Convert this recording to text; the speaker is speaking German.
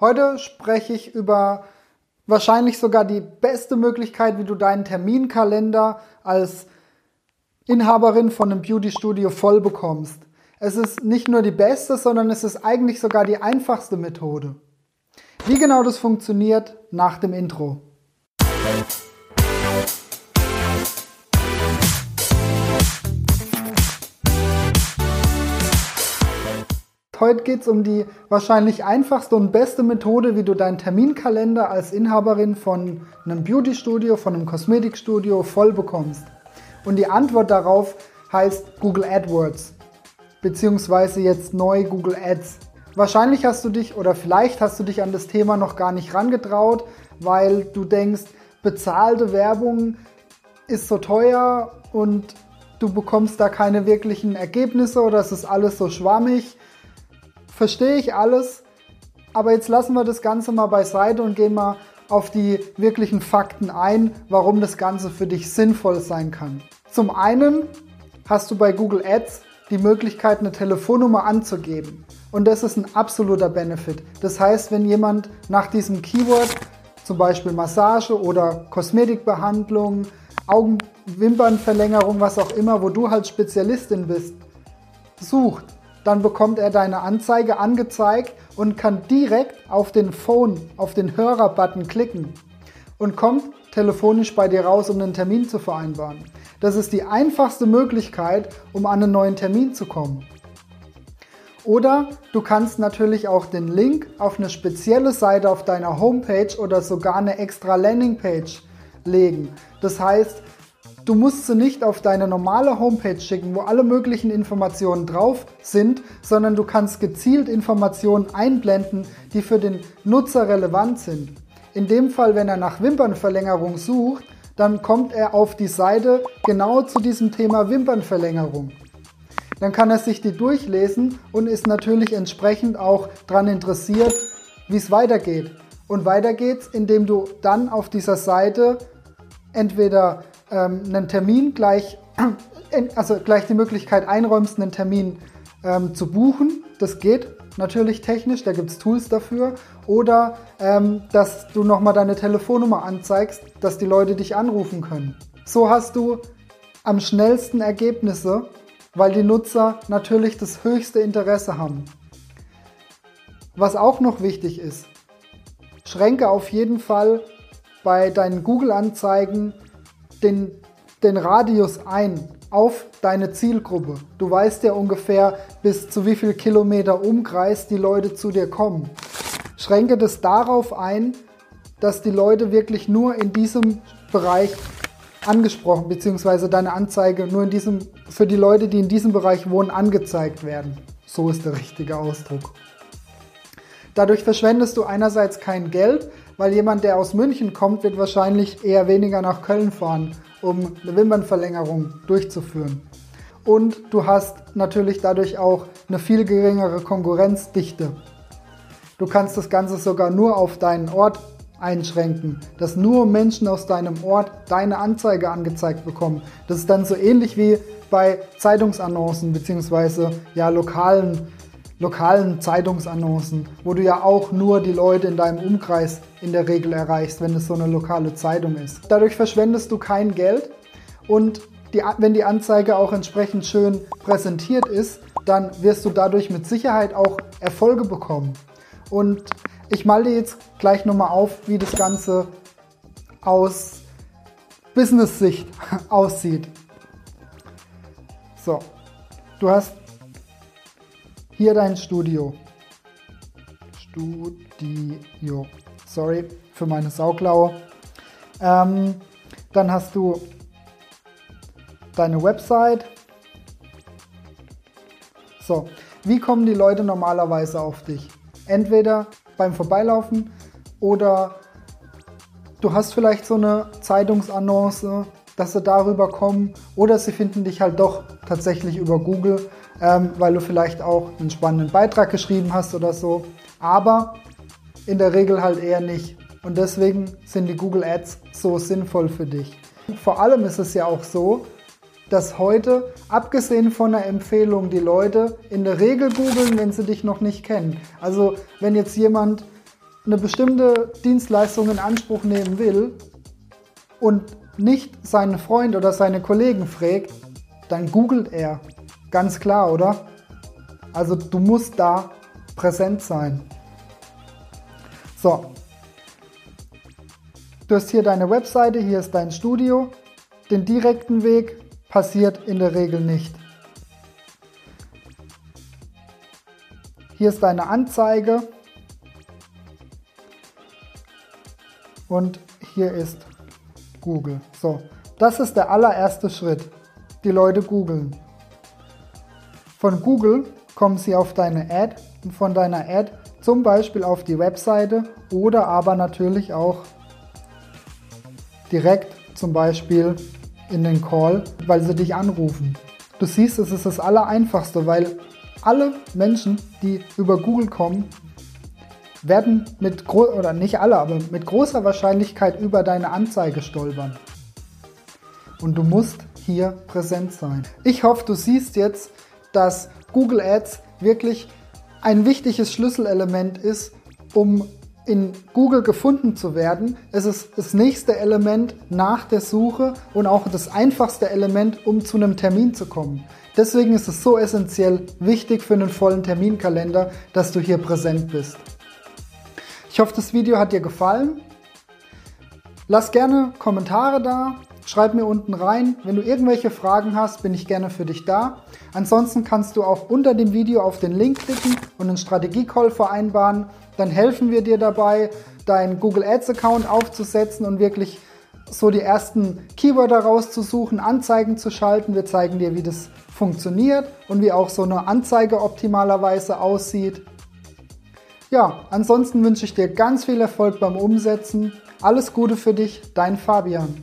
Heute spreche ich über wahrscheinlich sogar die beste Möglichkeit, wie du deinen Terminkalender als Inhaberin von einem Beauty-Studio voll bekommst. Es ist nicht nur die beste, sondern es ist eigentlich sogar die einfachste Methode. Wie genau das funktioniert, nach dem Intro. Heute geht es um die wahrscheinlich einfachste und beste Methode, wie du deinen Terminkalender als Inhaberin von einem Beauty-Studio, von einem Kosmetikstudio voll bekommst. Und die Antwort darauf heißt Google AdWords, beziehungsweise jetzt neu Google Ads. Wahrscheinlich hast du dich oder vielleicht hast du dich an das Thema noch gar nicht rangetraut, weil du denkst, bezahlte Werbung ist so teuer und du bekommst da keine wirklichen Ergebnisse oder es ist alles so schwammig verstehe ich alles, aber jetzt lassen wir das Ganze mal beiseite und gehen mal auf die wirklichen Fakten ein, warum das Ganze für dich sinnvoll sein kann. Zum einen hast du bei Google Ads die Möglichkeit, eine Telefonnummer anzugeben. Und das ist ein absoluter Benefit. Das heißt, wenn jemand nach diesem Keyword, zum Beispiel Massage oder Kosmetikbehandlung, Augenwimpernverlängerung, was auch immer, wo du halt Spezialistin bist, sucht, dann bekommt er deine Anzeige angezeigt und kann direkt auf den Phone, auf den Hörer-Button klicken und kommt telefonisch bei dir raus, um einen Termin zu vereinbaren. Das ist die einfachste Möglichkeit, um an einen neuen Termin zu kommen. Oder du kannst natürlich auch den Link auf eine spezielle Seite auf deiner Homepage oder sogar eine extra Landingpage legen. Das heißt, Du musst sie nicht auf deine normale Homepage schicken, wo alle möglichen Informationen drauf sind, sondern du kannst gezielt Informationen einblenden, die für den Nutzer relevant sind. In dem Fall, wenn er nach Wimpernverlängerung sucht, dann kommt er auf die Seite genau zu diesem Thema Wimpernverlängerung. Dann kann er sich die durchlesen und ist natürlich entsprechend auch daran interessiert, wie es weitergeht. Und weiter geht's, indem du dann auf dieser Seite entweder ähm, einen Termin gleich, also gleich die Möglichkeit einräumst, einen Termin ähm, zu buchen. Das geht natürlich technisch, da gibt es Tools dafür. Oder ähm, dass du nochmal deine Telefonnummer anzeigst, dass die Leute dich anrufen können. So hast du am schnellsten Ergebnisse, weil die Nutzer natürlich das höchste Interesse haben. Was auch noch wichtig ist, schränke auf jeden Fall bei deinen Google-Anzeigen den, den Radius ein auf deine Zielgruppe. Du weißt ja ungefähr, bis zu wie viel Kilometer Umkreis die Leute zu dir kommen. Schränke das darauf ein, dass die Leute wirklich nur in diesem Bereich angesprochen, beziehungsweise deine Anzeige nur in diesem, für die Leute, die in diesem Bereich wohnen, angezeigt werden. So ist der richtige Ausdruck. Dadurch verschwendest du einerseits kein Geld, weil jemand, der aus München kommt, wird wahrscheinlich eher weniger nach Köln fahren, um eine Wimpernverlängerung durchzuführen. Und du hast natürlich dadurch auch eine viel geringere Konkurrenzdichte. Du kannst das Ganze sogar nur auf deinen Ort einschränken, dass nur Menschen aus deinem Ort deine Anzeige angezeigt bekommen. Das ist dann so ähnlich wie bei Zeitungsannoncen bzw. ja lokalen lokalen Zeitungsannoncen, wo du ja auch nur die Leute in deinem Umkreis in der Regel erreichst, wenn es so eine lokale Zeitung ist. Dadurch verschwendest du kein Geld und die, wenn die Anzeige auch entsprechend schön präsentiert ist, dann wirst du dadurch mit Sicherheit auch Erfolge bekommen. Und ich mal dir jetzt gleich nochmal auf, wie das Ganze aus Business-Sicht aussieht. So, du hast hier dein Studio. Studio. Sorry für meine Sauklaue. Ähm, dann hast du deine Website. So, wie kommen die Leute normalerweise auf dich? Entweder beim Vorbeilaufen oder du hast vielleicht so eine Zeitungsannonce, dass sie darüber kommen oder sie finden dich halt doch tatsächlich über Google ähm, weil du vielleicht auch einen spannenden Beitrag geschrieben hast oder so. Aber in der Regel halt eher nicht. Und deswegen sind die Google Ads so sinnvoll für dich. Vor allem ist es ja auch so, dass heute, abgesehen von der Empfehlung, die Leute in der Regel googeln, wenn sie dich noch nicht kennen. Also wenn jetzt jemand eine bestimmte Dienstleistung in Anspruch nehmen will und nicht seinen Freund oder seine Kollegen fragt, dann googelt er. Ganz klar, oder? Also du musst da präsent sein. So. Du hast hier deine Webseite, hier ist dein Studio. Den direkten Weg passiert in der Regel nicht. Hier ist deine Anzeige. Und hier ist Google. So, das ist der allererste Schritt. Die Leute googeln. Von Google kommen sie auf deine Ad und von deiner Ad zum Beispiel auf die Webseite oder aber natürlich auch direkt zum Beispiel in den Call, weil sie dich anrufen. Du siehst, es ist das Allereinfachste, weil alle Menschen, die über Google kommen, werden mit, oder nicht alle, aber mit großer Wahrscheinlichkeit über deine Anzeige stolpern. Und du musst hier präsent sein. Ich hoffe, du siehst jetzt, dass Google Ads wirklich ein wichtiges Schlüsselelement ist, um in Google gefunden zu werden. Es ist das nächste Element nach der Suche und auch das einfachste Element, um zu einem Termin zu kommen. Deswegen ist es so essentiell wichtig für einen vollen Terminkalender, dass du hier präsent bist. Ich hoffe, das Video hat dir gefallen. Lass gerne Kommentare da, schreib mir unten rein. Wenn du irgendwelche Fragen hast, bin ich gerne für dich da. Ansonsten kannst du auch unter dem Video auf den Link klicken und einen Strategie-Call vereinbaren. Dann helfen wir dir dabei, deinen Google Ads Account aufzusetzen und wirklich so die ersten Keywörter rauszusuchen, Anzeigen zu schalten. Wir zeigen dir, wie das funktioniert und wie auch so eine Anzeige optimalerweise aussieht. Ja, ansonsten wünsche ich dir ganz viel Erfolg beim Umsetzen. Alles Gute für dich, dein Fabian.